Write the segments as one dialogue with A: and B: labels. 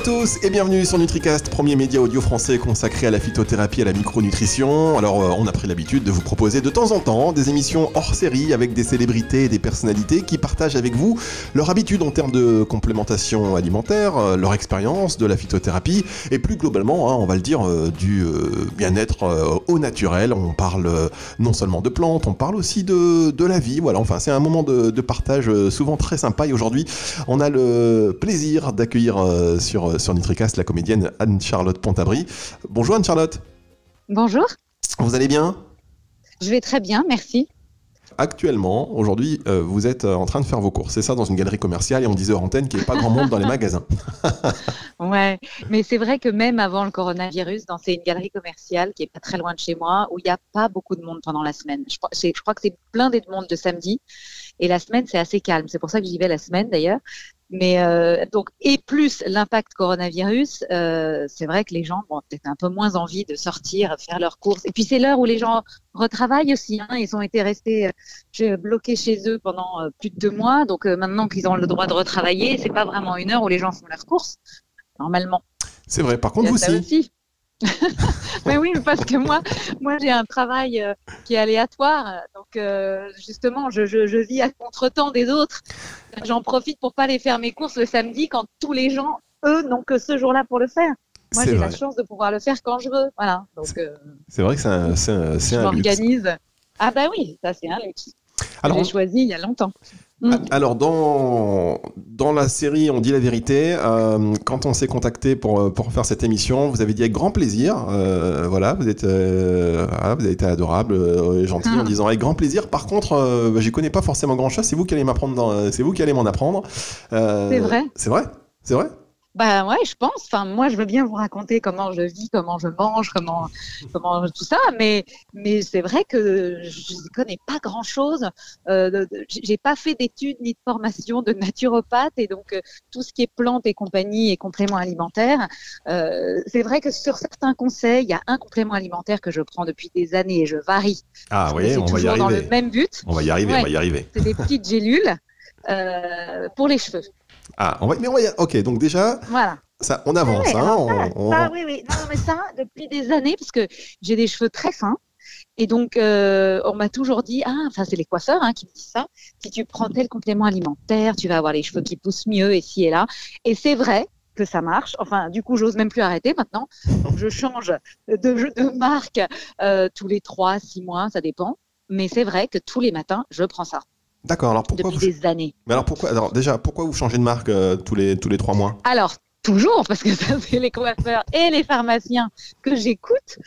A: à tous et bienvenue sur NutriCast, premier média audio français consacré à la phytothérapie et à la micronutrition. Alors, euh, on a pris l'habitude de vous proposer de temps en temps des émissions hors série avec des célébrités et des personnalités qui partagent avec vous leur habitude en termes de complémentation alimentaire, euh, leur expérience de la phytothérapie et plus globalement, hein, on va le dire, euh, du bien-être au naturel. On parle non seulement de plantes, on parle aussi de, de la vie. Voilà, enfin, c'est un moment de, partage souvent très sympa et aujourd'hui, on a le plaisir d'accueillir sur, sur Nitricast la comédienne Anne-Charlotte Pontabry. Bonjour Anne-Charlotte.
B: Bonjour.
A: Vous allez bien?
B: Je vais très bien, merci.
A: Actuellement, aujourd'hui, euh, vous êtes euh, en train de faire vos courses. C'est ça, dans une galerie commerciale et on disait hors antenne qu'il n'y ait pas grand monde dans les magasins.
B: ouais, mais c'est vrai que même avant le coronavirus, dans c'est une galerie commerciale qui est pas très loin de chez moi, où il n'y a pas beaucoup de monde pendant la semaine. Je crois, je crois que c'est blindé de monde de samedi. Et la semaine, c'est assez calme. C'est pour ça que j'y vais la semaine d'ailleurs. Mais euh, donc et plus l'impact coronavirus, euh, c'est vrai que les gens ont peut-être un peu moins envie de sortir, faire leurs courses. Et puis c'est l'heure où les gens retravaillent aussi. Hein. Ils ont été restés euh, bloqués chez eux pendant euh, plus de deux mois, donc euh, maintenant qu'ils ont le droit de retravailler, c'est pas vraiment une heure où les gens font leurs courses normalement.
A: C'est vrai. Par contre, vous aussi.
B: mais oui, parce que moi, moi j'ai un travail euh, qui est aléatoire. Donc, euh, justement, je, je, je, vis à contre-temps des autres. J'en profite pour pas aller faire mes courses le samedi quand tous les gens, eux, n'ont que ce jour-là pour le faire. Moi, j'ai la chance de pouvoir le faire quand je veux. Voilà.
A: Euh, c'est vrai que c'est un, c'est un,
B: luxe. Ah bah oui, ça c'est un luxe. Alors, j'ai choisi il y a longtemps.
A: Mm. Alors, dans, dans la série On dit la vérité, euh, quand on s'est contacté pour, euh, pour faire cette émission, vous avez dit avec grand plaisir. Euh, voilà, vous, êtes, euh, vous avez été adorable et gentil en mm. disant avec grand plaisir. Par contre, euh, bah, j'y connais pas forcément grand chose. C'est vous qui allez m'apprendre. C'est vous qui allez m'en apprendre.
B: c'est vrai.
A: C'est vrai. C'est vrai.
B: Bah ouais, je pense. Enfin, moi, je veux bien vous raconter comment je vis, comment je mange, comment, comment tout ça. Mais, mais c'est vrai que je ne connais pas grand-chose. Euh, j'ai pas fait d'études ni de formation de naturopathe et donc euh, tout ce qui est plantes et compagnie et compléments alimentaires. Euh, c'est vrai que sur certains conseils, il y a un complément alimentaire que je prends depuis des années et je varie.
A: Ah oui, on va y arriver.
B: Dans le même but.
A: On va y arriver, on va y arriver.
B: C'est des petites gélules euh, pour les cheveux.
A: Ah, on va, mais on va y... ok, donc déjà,
B: voilà.
A: ça, on avance.
B: Oui,
A: hein,
B: on, ça, oui, oui. Non, mais ça, depuis des années, parce que j'ai des cheveux très fins. Et donc, euh, on m'a toujours dit, ah, enfin, c'est les coiffeurs hein, qui me disent ça. Si tu prends tel complément alimentaire, tu vas avoir les cheveux qui poussent mieux ici et là. Et c'est vrai que ça marche. Enfin, du coup, j'ose même plus arrêter maintenant. Donc, je change de, de marque euh, tous les trois, six mois, ça dépend. Mais c'est vrai que tous les matins, je prends ça.
A: D'accord. Alors pourquoi
B: Depuis des années.
A: Mais alors pourquoi Alors déjà, pourquoi vous changez de marque euh, tous les tous les trois mois?
B: Alors toujours parce que ça c'est les coiffeurs et les pharmaciens que j'écoute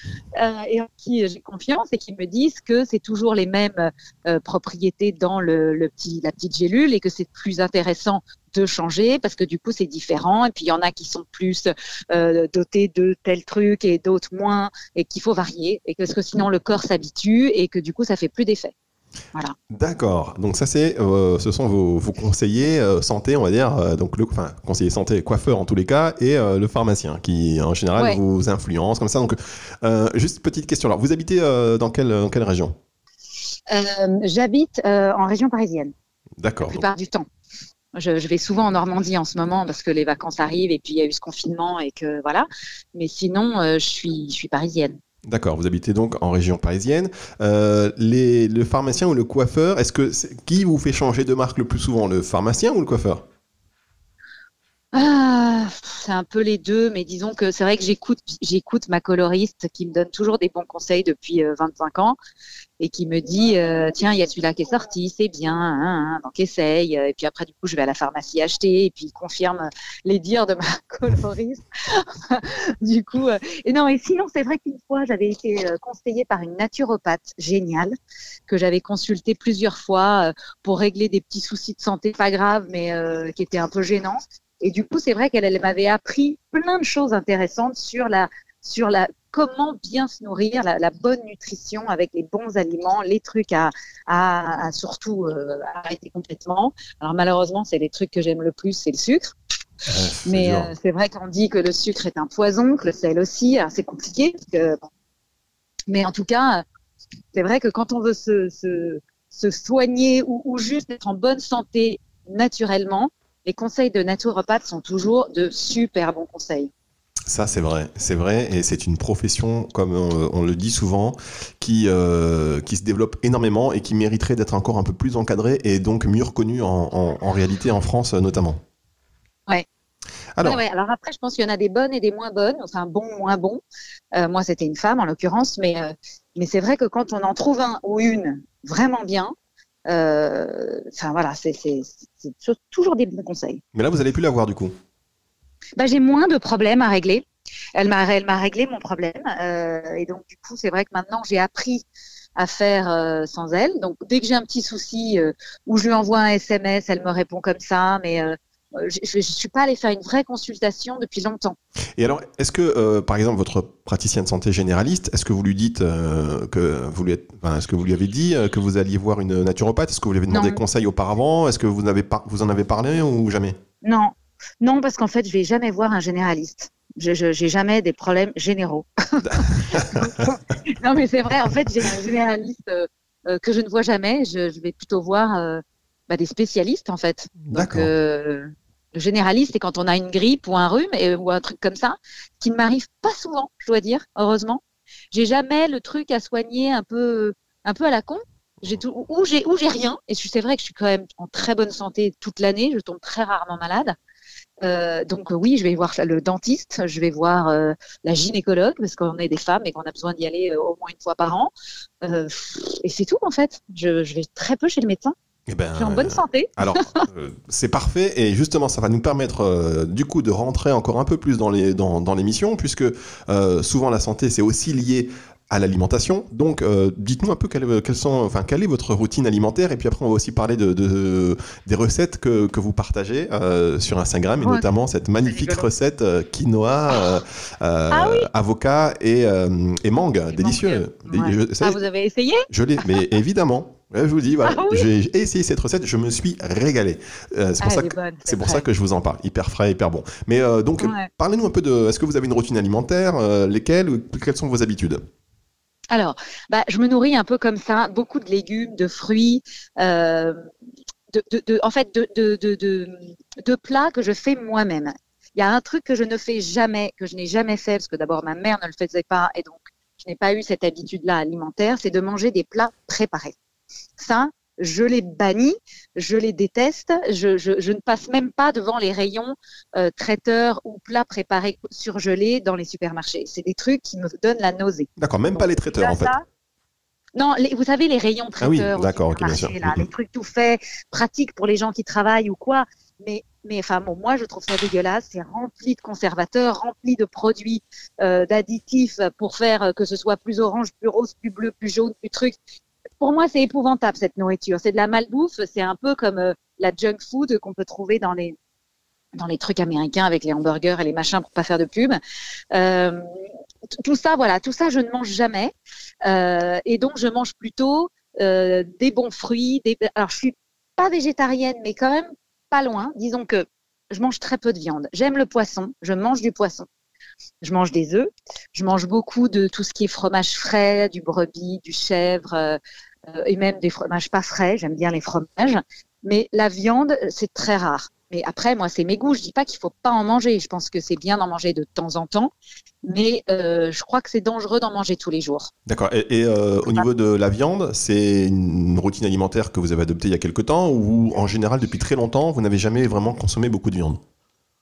B: euh, et en qui j'ai confiance et qui me disent que c'est toujours les mêmes euh, propriétés dans le, le, petit la petite gélule et que c'est plus intéressant de changer parce que du coup c'est différent et puis il y en a qui sont plus euh, dotés de tel truc et d'autres moins et qu'il faut varier et que, parce que sinon le corps s'habitue et que du coup ça fait plus d'effet. Voilà.
A: D'accord. Donc ça c'est, euh, ce sont vos, vos conseillers euh, santé, on va dire, euh, donc le, enfin conseiller santé, coiffeur en tous les cas, et le pharmacien qui en général
B: Ouais.
A: vous influence comme ça. Donc juste petite question. Alors vous habitez dans quelle dans quelle région?
B: J'habite en région parisienne la
A: D'accord. donc-
B: plupart du temps. Je, je vais souvent en Normandie en ce moment parce que les vacances arrivent et puis il y a eu ce confinement et que voilà. Mais sinon, je suis, je suis parisienne.
A: D'accord. Vous habitez donc en région parisienne. Euh, les, le pharmacien ou le coiffeur, est-ce que qui vous fait changer de marque le plus souvent, le pharmacien ou le coiffeur?
B: Ah, c'est un peu les deux, mais disons que c'est vrai que j'écoute, j'écoute ma coloriste qui me donne toujours des bons conseils depuis euh, 25 ans et qui me dit euh, tiens il y a celui-là qui est sorti, c'est bien, hein, hein, donc essaye. Et puis après du coup je vais à la pharmacie acheter et puis il confirme les dires de ma coloriste. du coup euh, et non et sinon c'est vrai qu'une fois j'avais été euh, conseillée par une naturopathe géniale que j'avais consultée plusieurs fois euh, pour régler des petits soucis de santé pas graves mais euh, qui étaient un peu gênants. Et du coup, c'est vrai qu'elle elle m'avait appris plein de choses intéressantes sur la, sur la, comment bien se nourrir, la, la bonne nutrition avec les bons aliments, les trucs à, à, à surtout euh, arrêter complètement. Alors malheureusement, c'est les trucs que j'aime le plus, c'est le sucre.
A: c'est
B: Mais euh, c'est vrai qu'on dit que le sucre est un poison, que le sel aussi. Alors c'est compliqué. Parce que, bon. Mais en tout cas, c'est vrai que quand on veut se, se, se soigner ou, ou juste être en bonne santé naturellement, les conseils de naturopathe sont toujours de super bons conseils.
A: Ça, c'est vrai, c'est vrai, et c'est une profession, comme on, le dit souvent, qui, euh, qui se développe énormément et qui mériterait d'être encore un peu plus encadrée et donc mieux reconnue en, en, réalité en France notamment.
B: Ouais. Alors, Alors après, je pense qu'il y en a des bonnes et des moins bonnes, enfin bon, moins bon. Euh, moi, c'était une femme en l'occurrence, mais, euh, mais c'est vrai que quand on en trouve un ou une vraiment bien, enfin voilà, c'est toujours des bons conseils.
A: Mais là, vous allez plus l'avoir du coup
B: bah, j'ai moins de problèmes à régler. Elle m'a, réglé mon problème. Euh, et donc, du coup, c'est vrai que maintenant, j'ai appris à faire euh, sans elle. Donc, dès que j'ai un petit souci euh, où je lui envoie un SMS, elle me répond comme ça. Mais euh, je ne suis pas allée faire une vraie consultation depuis longtemps.
A: Et alors, est-ce que, par exemple, votre praticien de santé généraliste, est-ce que vous lui dites que vous lui, enfin, est-ce que vous lui avez dit que vous alliez voir une naturopathe? Est-ce que vous lui avez demandé conseil auparavant? Est-ce que vous, avez vous en avez parlé ou jamais?
B: Non, non, parce qu'en fait, je vais jamais voir un généraliste. Je n'ai jamais des problèmes généraux. non, mais c'est vrai. En fait, j'ai un généraliste euh, euh, que je ne vois jamais. Je, vais plutôt voir euh, bah, des spécialistes, en fait. Donc, le généraliste, c'est quand on a une grippe ou un rhume ou un truc comme ça, qui ne m'arrive pas souvent, je dois dire, heureusement. J'ai jamais le truc à soigner un peu, à la con. J'ai tout, ou j'ai, rien. Et c'est vrai que je suis quand même en très bonne santé toute l'année. Je tombe très rarement malade. Euh, donc oui, je vais voir le dentiste, je vais voir euh, la gynécologue parce qu'on est des femmes et qu'on a besoin d'y aller euh, au moins une fois par an. et c'est tout en fait. Je, vais très peu chez le médecin. Eh ben, je suis en bonne santé.
A: Alors, c'est parfait. Et justement, ça va nous permettre, du coup, de rentrer encore un peu plus dans l'émission, dans, puisque souvent la santé, c'est aussi lié à l'alimentation. Donc, euh, dites-nous un peu quelle, sont, enfin, quelle est votre routine alimentaire. Et puis après, on va aussi parler de, des recettes que, que vous partagez euh, sur Instagram, et notamment cette magnifique recette euh, quinoa, ah avocat et, et mangue. délicieux.
B: ah, vous avez essayé?
A: Je l'ai, mais évidemment. Je vous dis, voilà, ah j'ai essayé cette recette, je me suis régalé. c'est pour, ah, ça, que, c'est pour ça que je vous en parle. Hyper frais, hyper bon. Mais donc, parlez-nous un peu de. Est-ce que vous avez une routine alimentaire Lesquelles Quelles sont vos habitudes?
B: Alors, bah, je me nourris un peu comme ça, beaucoup de légumes, de fruits, euh, de, en fait, de, de, plats que je fais moi-même. Il y a un truc que je ne fais jamais, que je n'ai jamais fait, parce que d'abord ma mère ne le faisait pas, et donc je n'ai pas eu cette habitude-là alimentaire, c'est de manger des plats préparés. Ça, je les bannis, je les déteste, je, ne passe même pas devant les rayons euh, traiteurs ou plats préparés surgelés dans les supermarchés. C'est des trucs qui me donnent la nausée.
A: D'accord, même pas les traiteurs en fait.
B: non, vous savez, les rayons traiteurs,
A: ah oui, d'accord.
B: Là, les trucs tout faits, pratiques pour les gens qui travaillent ou quoi. Mais, mais enfin, bon, moi, je trouve ça dégueulasse. C'est rempli de conservateurs, rempli de produits, euh, d'additifs pour faire que ce soit plus orange, plus rose, plus bleu, plus jaune, plus truc pour moi, c'est épouvantable cette nourriture. C'est de la malbouffe. C'est un peu comme euh, la junk food qu'on peut trouver dans les dans les trucs américains avec les hamburgers et les machins pour pas faire de pub. Euh, tout ça, voilà, tout ça, je ne mange jamais. Euh, et donc, je mange plutôt des bons fruits. Alors, je suis pas végétarienne, mais quand même pas loin. Disons que je mange très peu de viande. J'aime le poisson. Je mange du poisson. Je mange des œufs. Je mange beaucoup de tout ce qui est fromage frais, du brebis, du chèvre, et même des fromages pas frais. J'aime bien les fromages. Mais la viande, c'est très rare. Mais après, moi, c'est mes goûts. Je dis pas qu'il faut pas en manger. Je pense que c'est bien d'en manger de temps en temps, mais euh, je crois que c'est dangereux d'en manger tous les jours.
A: D'accord. Et, euh, au niveau de la viande, c'est une routine alimentaire que vous avez adoptée il y a quelque temps, ou en général depuis très longtemps, vous n'avez jamais vraiment consommé beaucoup de viande?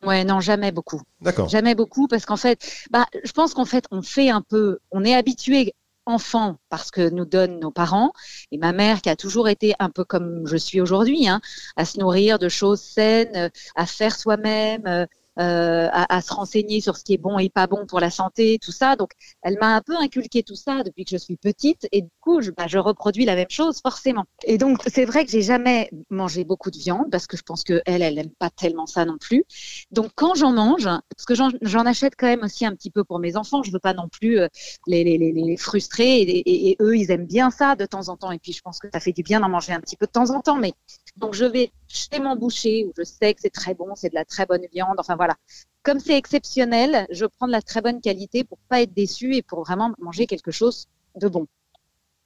B: Ouais, non, jamais beaucoup.
A: D'accord.
B: Jamais beaucoup parce qu'en fait, bah, je pense qu'en fait, on fait un peu, on est habitué enfant parce que nous donnent nos parents. Et ma mère qui a toujours été un peu comme je suis aujourd'hui, hein, à se nourrir de choses saines, à faire soi-même, euh, euh, à, se renseigner sur ce qui est bon et pas bon pour la santé, tout ça. Donc, elle m'a un peu inculqué tout ça depuis que je suis petite et du coup, je, bah, je reproduis la même chose forcément. Et donc, c'est vrai que j'ai jamais mangé beaucoup de viande parce que je pense que elle, elle n'aime pas tellement ça non plus. Donc, quand j'en mange, parce que j'en achète quand même aussi un petit peu pour mes enfants, je veux pas non plus euh, les, les, les, frustrer et, et, eux, ils aiment bien ça de temps en temps. Et puis, je pense que ça fait du bien d'en manger un petit peu de temps en temps. Mais donc, je vais chez mon boucher où je sais que c'est très bon, c'est de la très bonne viande. Enfin voilà. Comme c'est exceptionnel, je prends de la très bonne qualité pour pas être déçu et pour vraiment manger quelque chose de bon.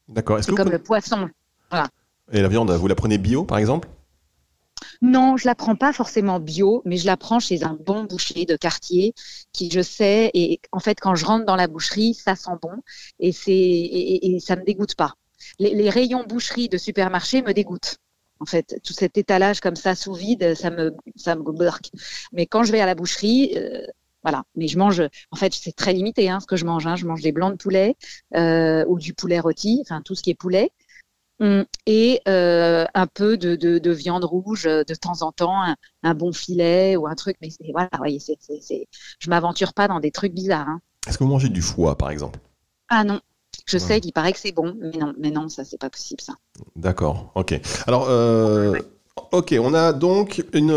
A: D'accord.
B: C'est comme le poisson. Voilà.
A: Et la viande, vous la prenez bio, par exemple?
B: Non, je la prends pas forcément bio, mais je la prends chez un bon boucher de quartier qui, je sais, et en fait, quand je rentre dans la boucherie, ça sent bon et c'est et, ça me dégoûte pas. Les, rayons boucherie de supermarché me dégoûtent. En fait, tout cet étalage comme ça sous vide, ça me ça me Mais quand je vais à la boucherie, euh, voilà. Mais je mange, en fait, c'est très limité hein, ce que je mange. Hein. Je mange des blancs de poulet euh, ou du poulet rôti, enfin tout ce qui est poulet. Hum, et euh, un peu de, de, de, viande rouge de temps en temps, un, bon filet ou un truc. Mais voilà, voyez, c'est, c'est, je m'aventure pas dans des trucs bizarres. Hein.
A: Est-ce que vous mangez du foie, par exemple?
B: Ah non. Je sais qu'il paraît que c'est bon, mais non, mais non, ça c'est pas possible ça.
A: D'accord, ok. Alors, euh, ok, on a donc une,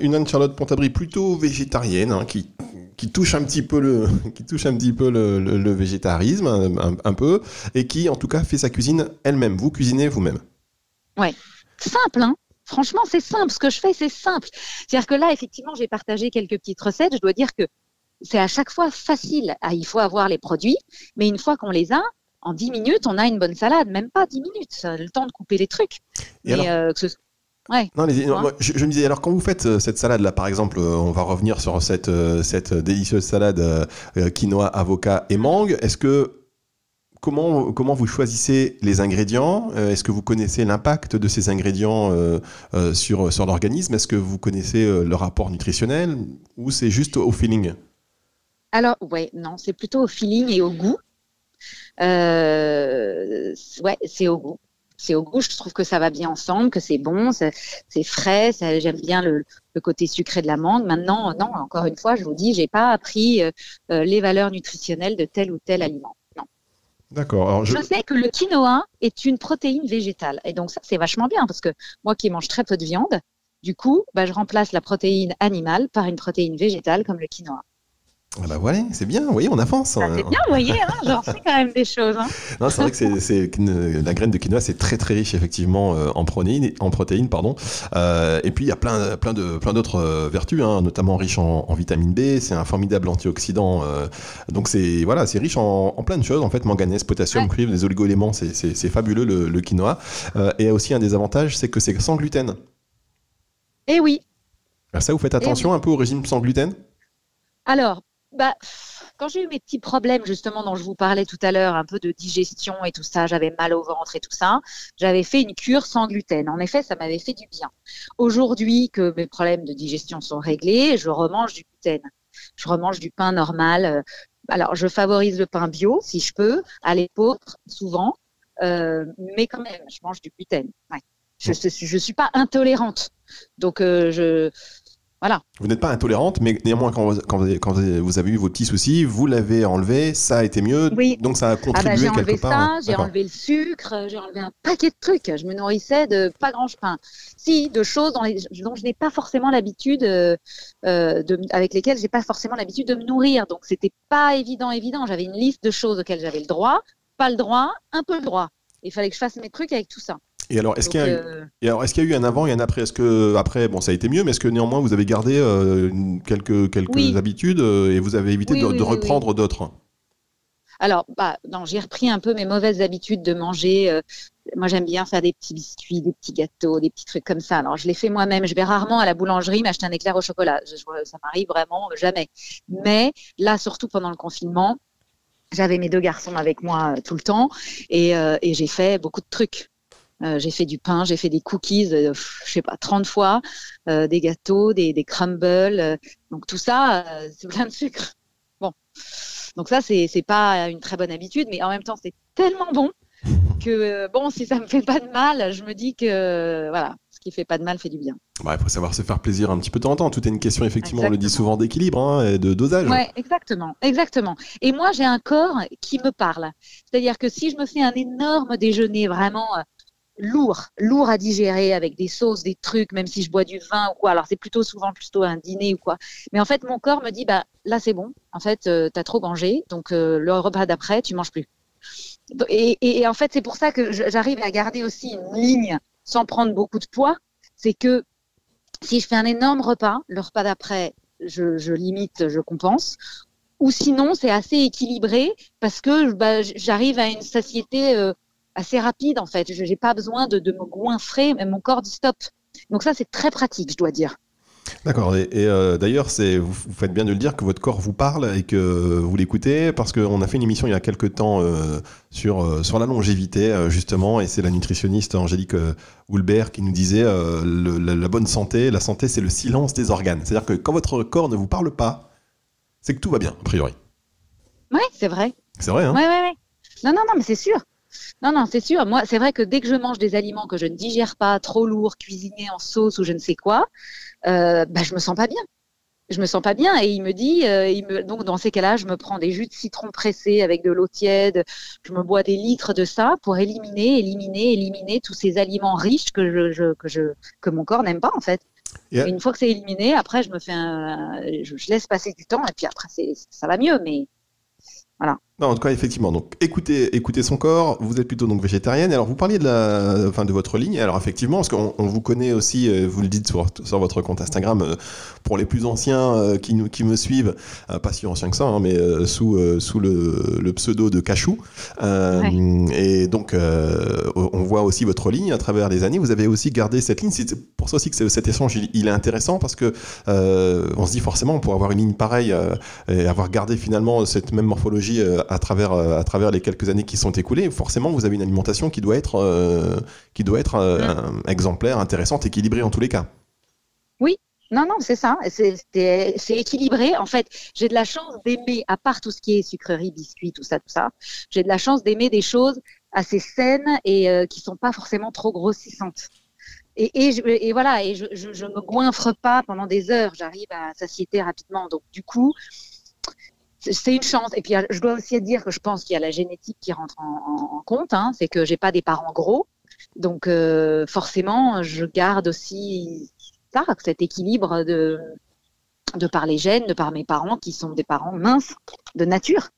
A: une Anne-Charlotte Pontabry plutôt végétarienne hein, qui qui touche un petit peu le, qui touche un petit peu le, végétarisme, un, peu, et qui en tout cas fait sa cuisine elle-même. Vous cuisinez vous-même?
B: Ouais, simple, hein. Franchement, c'est simple. Ce que je fais, c'est simple. C'est-à-dire que là, effectivement, j'ai partagé quelques petites recettes. Je dois dire que c'est à chaque fois facile. Ah, il faut avoir les produits, mais une fois qu'on les a, en 10 minutes, on a une bonne salade. Même pas 10 minutes, le temps de couper les trucs. mais, euh,
A: Ouais. Non, je, me disais, alors quand vous faites euh, cette salade là, par exemple, euh, on va revenir sur cette, euh, cette délicieuse salade quinoa, avocat et mangue. Est-ce que comment, comment vous choisissez les ingrédients Est-ce que vous connaissez l'impact de ces ingrédients sur, sur l'organisme Est-ce que vous connaissez le rapport nutritionnel ou c'est juste au feeling?
B: Alors, ouais, non, c'est plutôt au feeling et au goût. Ouais, c'est au goût c'est au goût. Je trouve que ça va bien ensemble, que c'est bon, c'est frais. J'aime bien le, côté sucré de la mangue. Maintenant, non, encore une fois, je vous dis, j'ai pas appris euh, euh, les valeurs nutritionnelles de tel ou tel aliment. Non.
A: D'accord.
B: Je... sais que le quinoa est une protéine végétale. Et donc, ça, c'est vachement bien parce que moi qui mange très peu de viande, du coup, bah, je remplace la protéine animale par une protéine végétale comme le quinoa.
A: Ah bah voilà, c'est bien, vous voyez, on avance.
B: Ah, c'est bien, vous voyez, hein, j'en sais quand même des choses. Hein.
A: Non, c'est vrai que c'est, la graine de quinoa, c'est très très riche effectivement euh, en protéines, en protéines pardon. Euh, et puis il y a plein, plein, de, plein d'autres euh, vertus, hein, notamment riche en, vitamine B, c'est un formidable antioxydant. donc c'est voilà, c'est riche en, plein de choses, en fait, manganèse, potassium, cuivre, des oligo-éléments, c'est, fabuleux le, le quinoa. et aussi un des avantages, c'est que c'est sans gluten.
B: Eh oui.
A: Alors ça, vous faites attention un peu au régime sans gluten?
B: Alors, bah, quand j'ai eu mes petits problèmes justement dont je vous parlais tout à l'heure, un peu de digestion et tout ça, j'avais mal au ventre et tout ça, j'avais fait une cure sans gluten. En effet, ça m'avait fait du bien. Aujourd'hui que mes problèmes de digestion sont réglés, je remange du gluten. Je remange du pain normal. Alors, je favorise le pain bio si je peux, à l'époque souvent, euh, mais quand même, je mange du gluten. Je ne suis pas intolérante. Donc, euh, je,
A: vous n'êtes pas intolérante, mais néanmoins, quand vous, quand vous, avez eu vos petits soucis, vous l'avez enlevé, ça a été mieux,
B: oui.
A: donc ça a contribué ah bah,
B: j'ai
A: enlevé
B: Ça, j'ai enlevé le sucre, j'ai enlevé un paquet de trucs. Je me nourrissais de pas grand pain. Si, de choses dont, dont je n'ai pas forcément l'habitude, euh, euh, de, avec lesquelles j'ai pas forcément l'habitude de me nourrir. Donc c'était pas évident, évident. J'avais une liste de choses auxquelles j'avais le droit, pas le droit, un peu le droit. Il fallait que je fasse mes trucs avec tout ça.
A: Et alors, est-ce qu'il y, euh, est qu'il y, a eu un avant et un après? Est-ce que après, bon, ça a été mieux, mais est-ce que néanmoins vous avez gardé euh, quelques, quelques habitudes euh, et vous avez évité de, reprendre d'autres?
B: Alors, bah, non, j'ai repris un peu mes mauvaises habitudes de manger. moi, j'aime bien faire des petits biscuits, des petits gâteaux, des petits trucs comme ça. Alors, je les fais moi-même. Je vais rarement à la boulangerie m'acheter un éclair au chocolat. ça m'arrive vraiment jamais. Mais là, surtout pendant le confinement, j'avais mes deux garçons avec moi tout le temps et, et j'ai fait beaucoup de trucs. Euh, j'ai fait du pain, j'ai fait des cookies, je euh, je sais pas, 30 fois, euh, des gâteaux, des, des crumbles. donc tout ça, c'est plein de sucre. Bon. Donc ça, c'est, pas une très bonne habitude, mais en même temps, c'est tellement bon que, bon, si ça me fait pas de mal, je me dis que, voilà, ce qui fait pas de mal fait du bien.
A: Il faut savoir se faire plaisir un petit peu de temps en temps. Tout est une question, effectivement, on le dit souvent, d'équilibre hein, et de dosage.
B: Oui, exactement, exactement. Et moi, j'ai un corps qui me parle. C'est-à-dire que si je me fais un énorme déjeuner, vraiment lourd, lourd à digérer avec des sauces, des trucs, même si je bois du vin ou quoi. Alors c'est plutôt souvent plutôt un dîner ou quoi. Mais en fait, mon corps me dit bah là c'est bon. En fait, euh, tu as trop mangé, donc euh, le repas d'après tu manges plus. Et, en fait, c'est pour ça que j'arrive à garder aussi une ligne sans prendre beaucoup de poids. C'est que si je fais un énorme repas, le repas d'après, je, limite, je compense. Ou sinon, c'est assez équilibré parce que bah, j'arrive à une satiété euh, assez rapide en fait. Je n'ai pas besoin de, me goinfrer, mais mon corps dit stop. Donc ça, c'est très pratique, je dois dire.
A: D'accord. Et, euh, d'ailleurs, c'est vous, faites bien de le dire que votre corps vous parle et que vous l'écoutez parce qu'on a fait une émission il y a quelques temps euh, sur euh, sur la longévité justement et c'est la nutritionniste Angélique Houlbert qui nous disait la, bonne santé, la santé c'est le silence des organes. C'est-à-dire que quand votre corps ne vous parle pas, c'est que tout va bien a priori.
B: Oui, c'est vrai.
A: C'est vrai. Hein?
B: Ouais, ouais, ouais. Non, non, non, mais c'est sûr. Non, non, c'est sûr. Moi, c'est vrai que dès que je mange des aliments que je ne digère pas, trop lourds, cuisinés en sauce ou je ne sais quoi, euh, bah, je me sens pas bien. Je me sens pas bien et il me dit, euh, il me, donc dans ces cas-là, je me prends des jus de citron pressés avec de l'eau tiède, je me bois des litres de ça pour éliminer, éliminer, éliminer tous ces aliments riches que je, que je, que mon corps n'aime pas en fait. Et une fois que c'est éliminé, après je me fais, un, je, je, laisse passer du temps et puis après ça va mieux, mais voilà.
A: Non, en tout cas, effectivement. Donc, écoutez, écoutez son corps. Vous êtes plutôt donc végétarienne. Alors, vous parliez de la, enfin, de votre ligne. Alors, effectivement, parce qu'on on vous connaît aussi, euh, vous le dites sur, sur votre compte Instagram, euh, pour les plus anciens euh, qui, nous, qui me suivent, pas si anciens que ça, hein, mais sous, sous le, le, pseudo de Cachou. Et donc, on voit aussi votre ligne à travers les années. Vous avez aussi gardé cette ligne. C'est pour ça aussi que cet échange, il, est intéressant parce que on se dit forcément, pour avoir une ligne pareille et avoir gardé finalement cette même morphologie à travers, euh, à travers les quelques années qui sont écoulées, forcément, vous avez une alimentation qui doit être, euh, qui doit être euh, mm. exemplaire, intéressante, équilibrée en tous les cas.
B: Oui, non, non, c'est ça. C'est équilibré. En fait, j'ai de la chance d'aimer, à part tout ce qui est sucrerie, biscuits, tout ça, tout ça, j'ai de la chance d'aimer des choses assez saines et qui qui sont pas forcément trop grossissantes. Et, et, et voilà, et je, je, me goinfre pas pendant des heures. J'arrive à satiété rapidement. Donc, du coup, c'est une chance. Et puis, je dois aussi dire que je pense qu'il y a la génétique qui rentre en, compte. Hein. C'est que j'ai pas des parents gros, donc euh, forcément, je garde aussi ça, cet équilibre de de par les gènes, de par mes parents qui sont des parents minces de nature.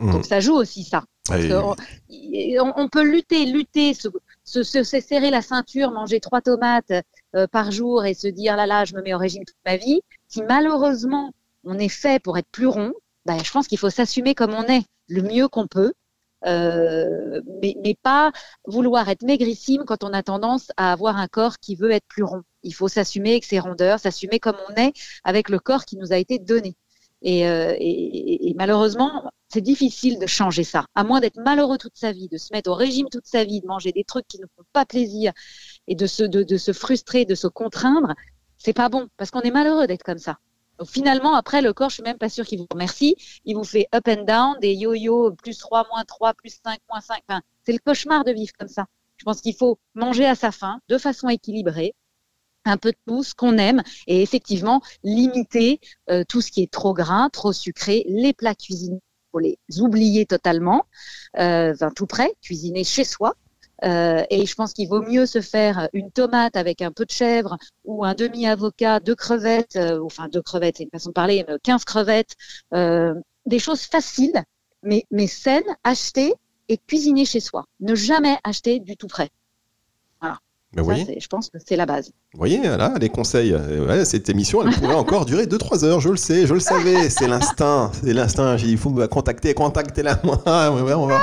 B: Mmh. Donc ça joue aussi ça. on, peut lutter, lutter, se, se, serrer la ceinture, manger trois tomates euh, par jour et se dire là là, je me mets au régime toute ma vie. Si malheureusement on est fait pour être plus rond, bah, je pense qu'il faut s'assumer comme on est, le mieux qu'on peut. Euh, mais, pas vouloir être maigrissime quand on a tendance à avoir un corps qui veut être plus rond. Il faut s'assumer avec ses rondeurs, s'assumer comme on est avec le corps qui nous a été donné. Et, euh, et, malheureusement, c'est difficile de changer ça, à moins d'être malheureux toute sa vie, de se mettre au régime toute sa vie, de manger des trucs qui ne font pas plaisir et de se, de se frustrer, de se contraindre. C'est pas bon parce qu'on est malheureux d'être comme ça finalement, après, le corps, je suis même pas sûre qu'il vous remercie. Il vous fait up and down, des yo-yo, plus 3, moins 3, plus 5, moins 5. Enfin, c'est le cauchemar de vivre comme ça. Je pense qu'il faut manger à sa faim, de façon équilibrée, un peu de tout ce qu'on aime et effectivement limiter euh, tout ce qui est trop gras, trop sucré, les plats cuisinés, faut les oublier totalement, euh, enfin, tout près, cuisiner chez soi, euh, et je pense qu'il vaut mieux se faire une tomate avec un peu de chèvre ou un demi-avocat, deux crevettes, euh, enfin deux crevettes, c'est une façon de parler, 15 crevettes, euh, des choses faciles, mais, mais saines, achetées et cuisinées chez soi. Ne jamais acheter du tout prêt. Voilà. je pense que c'est la base.
A: Vous voyez, là, les conseils. cette émission, elle pourrait encore durer 2-3 heures, je le sais, je le savais. C'est l'instinct. C'est l'instinct. J'ai dit, il faut me contacter, contactez-la moi. on va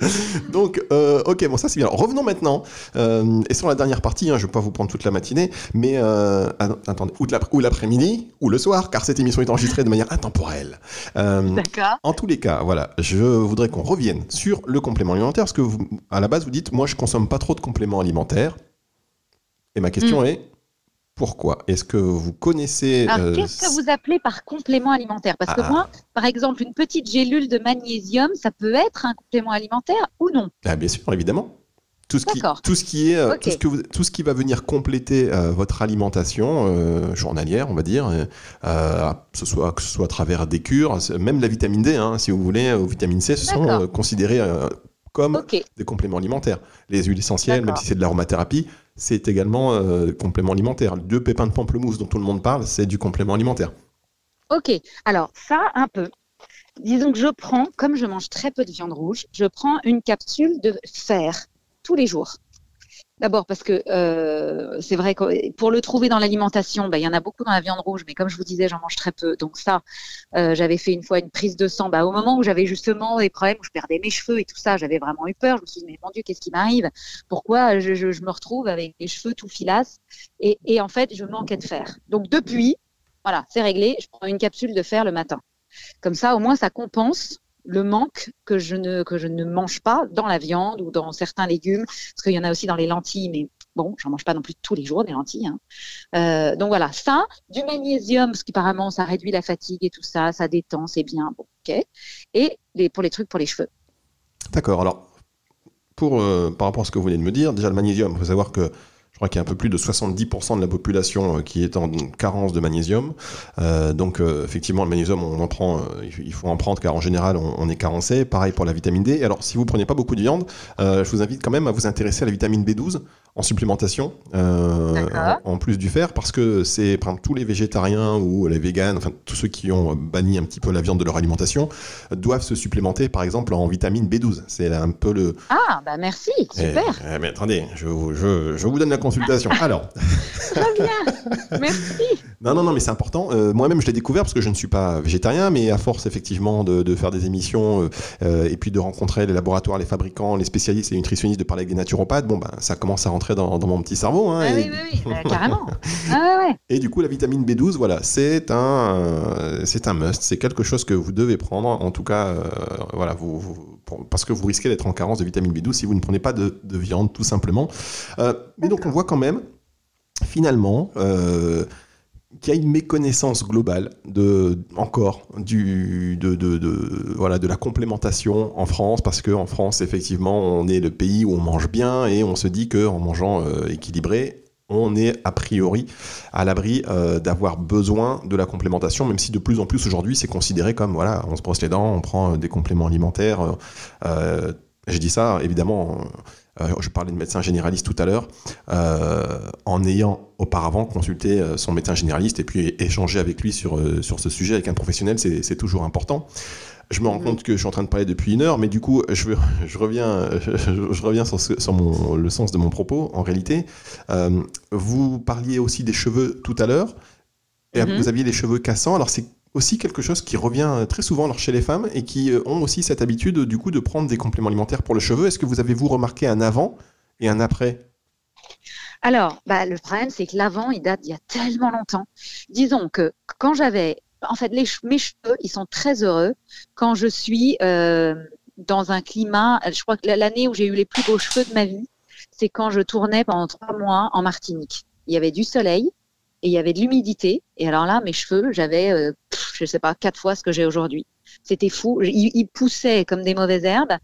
A: Donc, euh, ok, bon, ça c'est bien. revenons maintenant. Euh, et sur la dernière partie, hein, je ne vais pas vous prendre toute la matinée, mais euh, attendez, ou l'après-midi, ou le soir, car cette émission est enregistrée de manière intemporelle.
B: D'accord.
A: En tous les cas, voilà, je voudrais qu'on revienne sur le complément alimentaire, parce que vous, à la base, vous dites, moi, je consomme pas trop de compléments alimentaires. Et ma question hmm. est, pourquoi Est-ce que vous connaissez...
B: Alors, qu'est-ce que vous appelez par complément alimentaire? Parce que ah. moi, par exemple, une petite gélule de magnésium, ça peut être un complément alimentaire ou non?
A: Ah, Bien sûr, évidemment. Tout ce, qui, tout ce qui est euh, tout, ce que tout ce qui va venir compléter euh, votre alimentation euh, journalière on va dire ce soit que ce soit à travers des cures même la vitamine D hein, si vous voulez ou vitamine C ce sont considérés comme des compléments alimentaires. Les huiles essentielles même si c'est de l'aromathérapie c'est également euh, complément alimentaire. Deux pépins de pamplemousse dont tout le monde parle, c'est du complément alimentaire.
B: Ok, alors ça, un peu. Disons que je prends, comme je mange très peu de viande rouge, je prends une capsule de fer tous les jours. D'abord parce que euh, c'est vrai que pour le trouver dans l'alimentation, bah, il y en a beaucoup dans la viande rouge, mais comme je vous disais, j'en mange très peu. Donc ça, euh, j'avais fait une fois une prise de sang. Bah, au moment où j'avais justement des problèmes, où je perdais mes cheveux et tout ça, j'avais vraiment eu peur. Je me suis dit, mais mon Dieu, qu'est-ce qui m'arrive? Pourquoi je, me retrouve avec les cheveux tout filasses et, et en fait, je manquais de fer. Donc depuis, voilà, c'est réglé. Je prends une capsule de fer le matin. Comme ça, au moins, ça compense le manque que je ne que je ne mange pas dans la viande ou dans certains légumes, parce qu'il y en a aussi dans les lentilles, mais bon, j'en mange pas non plus tous les jours des lentilles. Hein. Euh, donc voilà, ça, du magnésium, parce qu'apparemment ça réduit la fatigue et tout ça, ça détend, c'est bien, bon, ok. Et les, pour les trucs pour les cheveux.
A: D'accord. Alors pour euh, par rapport à ce que vous venez de me dire, déjà le magnésium, il faut savoir que crois qu'il y a un peu plus de 70% de la population euh, qui est en carence de magnésium. Euh, donc euh, effectivement, le magnésium, on en prend, euh, il faut en prendre car en général, on, on, est carencé. Pareil pour la vitamine D. alors, si vous prenez pas beaucoup de viande, je vous invite quand même à vous intéresser à la vitamine B12 en supplémentation, en, plus du fer, parce que c'est tous les végétariens ou les véganes, enfin tous ceux qui ont banni un petit peu la viande de leur alimentation, doivent se supplémenter, par exemple, en vitamine B12. C'est un peu le.
B: Ah, bah merci, super.
A: Eh, eh, mais attendez, je, je, je vous donne la consultation. Alors.
B: Merci.
A: Non, non, non, mais c'est important. Euh, Moi-même, je l'ai découvert parce que je ne suis pas végétarien, mais à force effectivement de, de faire des émissions euh, et puis de rencontrer les laboratoires, les fabricants, les spécialistes, les nutritionnistes, de parler avec des naturopathes, bon, ben, ça commence à rentrer dans, dans mon petit cerveau. Hein,
B: ah, et... Oui, oui, oui, bah, carrément. ah, ouais, ouais.
A: Et du coup, la vitamine B12, voilà, c'est un, c'est un must. C'est quelque chose que vous devez prendre. En tout cas, euh, voilà, vous, vous parce que vous risquez d'être en carence de vitamine B12 si vous ne prenez pas de, de viande, tout simplement. Euh, mais donc, on voit quand même, finalement, euh, qu'il y a une méconnaissance globale de encore du de, de, de, voilà de la complémentation en France parce que en France effectivement on est le pays où on mange bien et on se dit que en mangeant euh, équilibré on est a priori à l'abri euh, d'avoir besoin de la complémentation, même si de plus en plus aujourd'hui c'est considéré comme voilà, on se brosse les dents, on prend des compléments alimentaires. Euh, J'ai dit ça évidemment euh, je parlais de médecin généraliste tout à l'heure, euh, en ayant auparavant consulté euh, son médecin généraliste et puis échangé avec lui sur, sur ce sujet avec un professionnel, c'est toujours important. Je me rends compte que je suis en train de parler depuis une heure, mais du coup, je, je reviens, je, je reviens sur, ce, sur mon, le sens de mon propos. En réalité, euh, vous parliez aussi des cheveux tout à l'heure, et mm -hmm. vous aviez les cheveux cassants. Alors, c'est aussi quelque chose qui revient très souvent alors, chez les femmes et qui ont aussi cette habitude du coup de prendre des compléments alimentaires pour le cheveu. Est-ce que vous avez vous remarqué un avant et un après?
B: Alors, bah, le problème c'est que l'avant il date d'il y a tellement longtemps. Disons que quand j'avais, en fait, mes cheveux ils sont très heureux quand je suis euh, dans un climat. Je crois que l'année où j'ai eu les plus beaux cheveux de ma vie, c'est quand je tournais pendant trois mois en Martinique. Il y avait du soleil et il y avait de l'humidité. Et alors là, mes cheveux, j'avais, euh, je sais pas, quatre fois ce que j'ai aujourd'hui. C'était fou. Ils, poussaient comme des mauvaises herbes.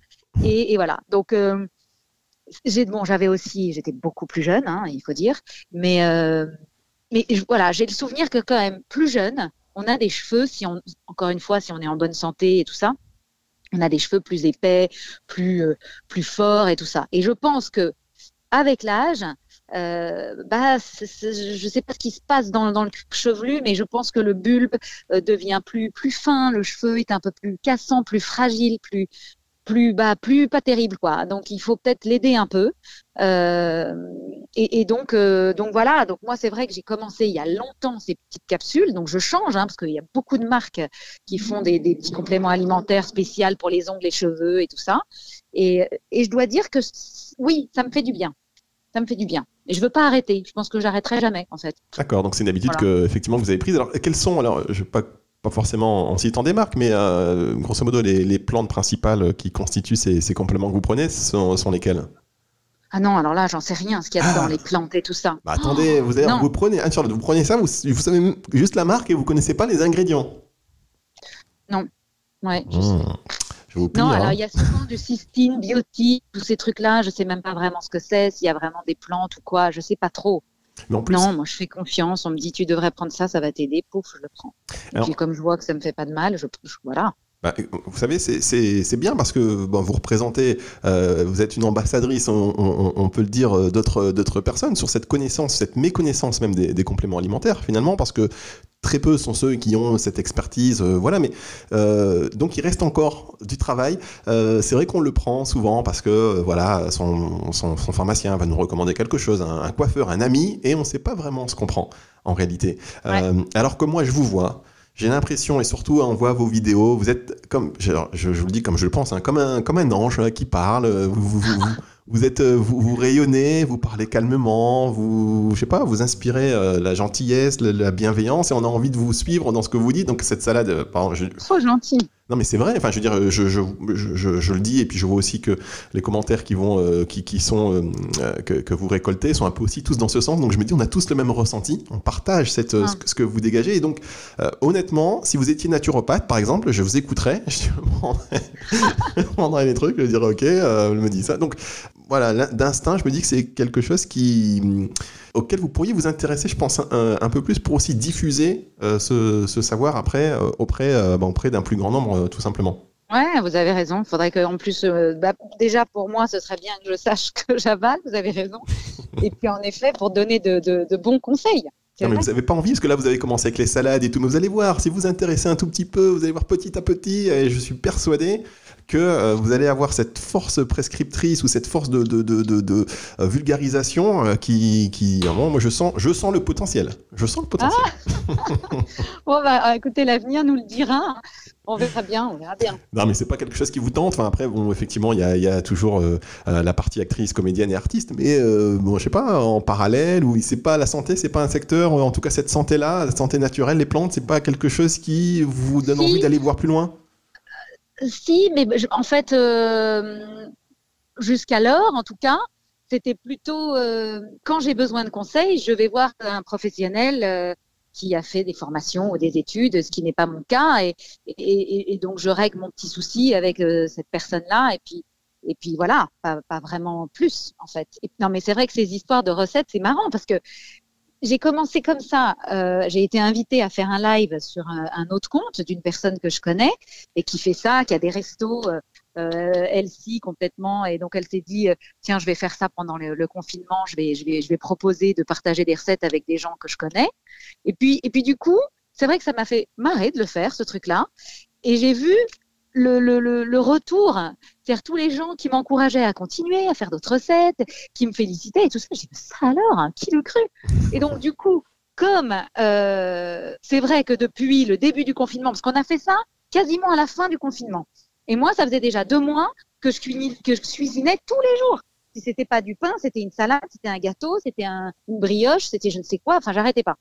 B: Et, voilà. Donc, euh, bon, j'avais aussi, j'étais beaucoup plus jeune, hein, il faut dire. Mais, euh, mais voilà, j'ai le souvenir que quand même plus jeune, on a des cheveux, si on, encore une fois, si on est en bonne santé et tout ça, on a des cheveux plus épais, plus, euh, plus forts et tout ça. Et je pense que avec l'âge, euh, bah, je sais pas ce qui se passe dans, dans le chevelu, mais je pense que le bulbe euh, devient plus plus fin, le cheveu est un peu plus cassant, plus fragile, plus plus bah plus pas terrible quoi. Donc il faut peut-être l'aider un peu. Euh, et, et, donc euh, donc voilà. Donc moi c'est vrai que j'ai commencé il y a longtemps ces petites capsules. Donc je change hein, parce qu'il y a beaucoup de marques qui font des, des petits compléments alimentaires spéciaux pour les ongles, les cheveux et tout ça. Et, et je dois dire que oui, ça me fait du bien ça me fait du bien. Et je veux pas arrêter. Je pense que j'arrêterai jamais, en fait.
A: D'accord. Donc c'est une habitude voilà. que effectivement vous avez prise. Alors quelles sont alors je vais pas pas forcément en citant des marques, mais euh, grosso modo les, les, plantes principales qui constituent ces, ces compléments que vous prenez sont, sont lesquelles?
B: Ah non, alors là, j'en sais rien, ce qu'il y a ah. dans les plantes et tout ça.
A: Bah, attendez, vous, avez, vous prenez, ah, vous prenez ça, vous, vous, savez juste la marque et vous connaissez pas les ingrédients.
B: Non. Ouais. Mmh.
A: Pire,
B: non, alors
A: hein.
B: il y a souvent du cystine, biotique, tous ces trucs-là, je sais même pas vraiment ce que c'est, s'il y a vraiment des plantes ou quoi, je sais pas trop.
A: Mais en plus...
B: Non, moi je fais confiance, on me dit tu devrais prendre ça, ça va t'aider, pouf, je le prends. Alors... Et puis comme je vois que ça me fait pas de mal, je, je voilà.
A: Bah, vous savez, c'est bien parce que bon, vous représentez, euh, vous êtes une ambassadrice, on, on, on peut le dire, euh, d'autres personnes sur cette connaissance, cette méconnaissance même des, des, compléments alimentaires finalement, parce que très peu sont ceux qui ont cette expertise, euh, voilà. Mais euh, donc il reste encore du travail. Euh, c'est vrai qu'on le prend souvent parce que voilà, son, son, son, pharmacien va nous recommander quelque chose, un, un coiffeur, un ami, et on ne sait pas vraiment ce qu'on prend en réalité. Ouais. alors que moi, je vous vois. J'ai l'impression, et surtout on voit vos vidéos, vous êtes comme, je, vous le dis comme je le pense, hein, comme, un, ange qui parle, vous, vous, vous, vous rayonnez, vous parlez calmement, vous, je sais pas, vous inspirez euh, la gentillesse, la, la, bienveillance, et on a envie de vous suivre dans ce que vous dites. Donc cette salade, pardon, je...
B: trop gentil.
A: Non mais c'est vrai, enfin je veux dire, je, je, je, je, le dis et puis je vois aussi que les commentaires qui vont, euh, qui, qui sont euh, que, que, vous récoltez sont un peu aussi tous dans ce sens. Donc je me dis, on a tous le même ressenti, on partage cette, ah. ce, ce, que vous dégagez. Et donc euh, honnêtement, si vous étiez naturopathe par exemple, je vous écouterais, je prendrais, les trucs, je dirais ok, euh, me dit ça. Donc voilà, d'instinct, je me dis que c'est quelque chose qui, auquel vous pourriez vous intéresser, je pense, un, un peu plus pour aussi diffuser euh, ce, ce, savoir après euh, auprès, euh, bah, auprès d'un plus grand nombre, tout simplement.
B: Ouais, vous avez raison. Il faudrait qu'en plus, bah, déjà pour moi, ce serait bien que je sache que j'avale. Vous avez raison. Et puis en effet, pour donner de, de, de bons conseils.
A: Non, mais vous n'avez pas envie, parce que là, vous avez commencé avec les salades et tout. Mais vous allez voir, si vous vous intéressez un tout petit peu, vous allez voir petit à petit, et je suis persuadé que euh, vous allez avoir cette force prescriptrice ou cette force de, de, de, de euh, vulgarisation euh, qui, moi, je sens, je sens le potentiel. Je sens le potentiel.
B: Ah bon, bah, écoutez, l'avenir nous le dira. On verra bien, on verra bien.
A: Non, mais c'est pas quelque chose qui vous tente. Enfin, après, bon, effectivement, il y a, y a, toujours euh, la partie actrice, comédienne et artiste, mais euh, bon, je sais pas, en parallèle, ou c'est pas la santé, c'est pas un secteur. En tout cas, cette santé-là, la santé naturelle, les plantes, c'est pas quelque chose qui vous donne si. envie d'aller voir plus loin?
B: Si, mais en fait, euh, jusqu'alors, en tout cas, c'était plutôt euh, quand j'ai besoin de conseils, je vais voir un professionnel euh, qui a fait des formations ou des études, ce qui n'est pas mon cas, et, donc je règle mon petit souci avec cette personne-là, et puis voilà, pas, vraiment plus en fait. Non, mais c'est vrai que ces histoires de recettes, c'est marrant parce que j'ai commencé comme ça. Euh, j'ai été invitée à faire un live sur un, autre compte d'une personne que je connais et qui fait ça, qui a des restos. Euh, Elsie complètement et donc elle s'est dit tiens je vais faire ça pendant le, le, confinement je vais je vais je vais proposer de partager des recettes avec des gens que je connais et puis et puis du coup c'est vrai que ça m'a fait marrer de le faire ce truc là et j'ai vu le, le, le, retour, c'est-à-dire tous les gens qui m'encourageaient à continuer, à faire d'autres recettes, qui me félicitaient et tout ça. J'ai dit, ça alors, hein, qui le cru Et donc, du coup, comme euh, c'est vrai que depuis le début du confinement, parce qu'on a fait ça quasiment à la fin du confinement, et moi, ça faisait déjà deux mois que je, cuisinais, que je cuisinais tous les jours. Si c'était pas du pain, c'était une salade, c'était un gâteau, c'était un, une brioche, c'était je ne sais quoi. Enfin, j'arrêtais pas.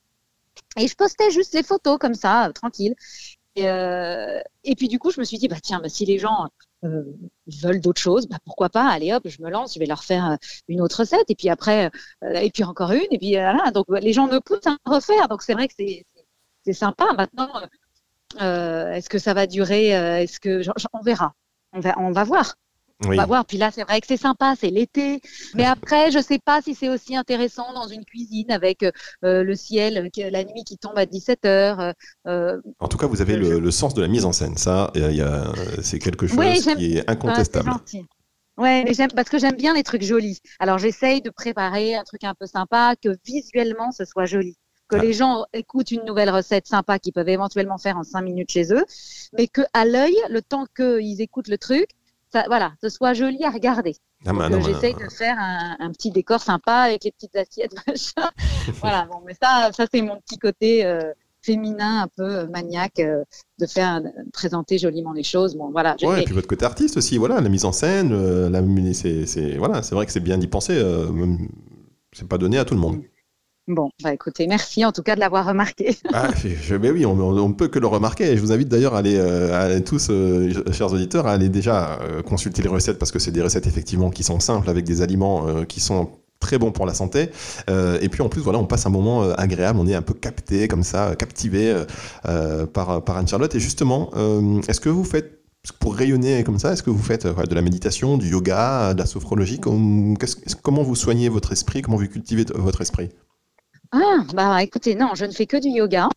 B: Et je postais juste les photos comme ça, euh, tranquille. Et, euh, et, puis du coup, je me suis dit, bah tiens, bah, si les gens euh, veulent d'autres choses, bah, pourquoi pas Allez hop, je me lance, je vais leur faire euh, une autre recette, et puis après, et puis encore une, et puis voilà. Donc les gens me poussent à refaire, donc c'est vrai que c'est sympa. Maintenant, est-ce que ça va durer Est-ce que on verra, on va, on va voir. On oui. va voir. Puis là, c'est vrai que c'est sympa, c'est l'été. Mais après, je sais pas si c'est aussi intéressant dans une cuisine avec euh, le ciel, la nuit qui tombe à 17 heures.
A: Euh, en tout cas, vous avez le, le, sens de la mise en scène. Ça, c'est quelque chose
B: oui,
A: qui est incontestable.
B: Ah, Ouais, j'aime parce que j'aime bien les trucs jolis. Alors j'essaye de préparer un truc un peu sympa, que visuellement ce soit joli, que ah. les gens écoutent une nouvelle recette sympa qu'ils peuvent éventuellement faire en cinq minutes chez eux, mais que à l'œil, le temps qu'ils écoutent le truc, ça, voilà, ce soit joli à regarder. Ah bah euh, J'essaye de faire un, un, petit décor sympa avec les petites assiettes, voilà, bon, mais ça, ça c'est mon petit côté euh, féminin, un peu maniaque, euh, de faire présenter joliment les choses. Bon, voilà.
A: Ouais, et puis votre côté artiste aussi, voilà, la mise en scène, la, c'est, voilà, c'est vrai que c'est bien d'y penser. C'est pas donné à tout le monde.
B: Bon, bah écoutez, merci en tout cas de l'avoir remarqué.
A: ah, mais oui, on ne peut que le remarquer. Et je vous invite d'ailleurs à aller, euh, à tous, euh, chers auditeurs, à aller déjà euh, consulter les recettes parce que c'est des recettes effectivement qui sont simples avec des aliments qui sont très bons pour la santé. Et puis en plus, voilà, on passe un moment agréable, on est un peu capté comme ça, captivé par, par Anne-Charlotte. Et justement, est-ce que vous faites pour rayonner comme ça, est-ce que vous faites de la méditation, du yoga, de la sophrologie? Comment vous soignez votre esprit? Comment vous cultivez votre esprit?
B: Ah, bah écoutez, non, je ne fais que du yoga.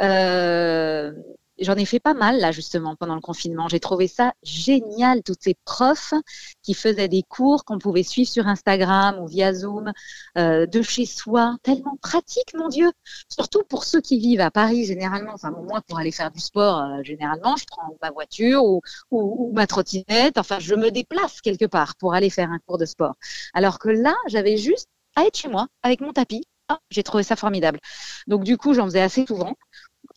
B: Euh, j'en ai fait pas mal là justement pendant le confinement. J'ai trouvé ça génial, toutes ces profs qui faisaient des cours qu'on pouvait suivre sur Instagram ou via Zoom euh, de chez soi, tellement pratique, mon Dieu. Surtout pour ceux qui vivent à Paris généralement. Enfin, moi pour aller faire du sport, euh, généralement, je prends ma voiture ou, ma trottinette. Enfin, je me déplace quelque part pour aller faire un cours de sport. Alors que là, j'avais juste à être chez moi avec mon tapis. Ah, j'ai trouvé ça formidable. Donc du coup, j'en faisais assez souvent.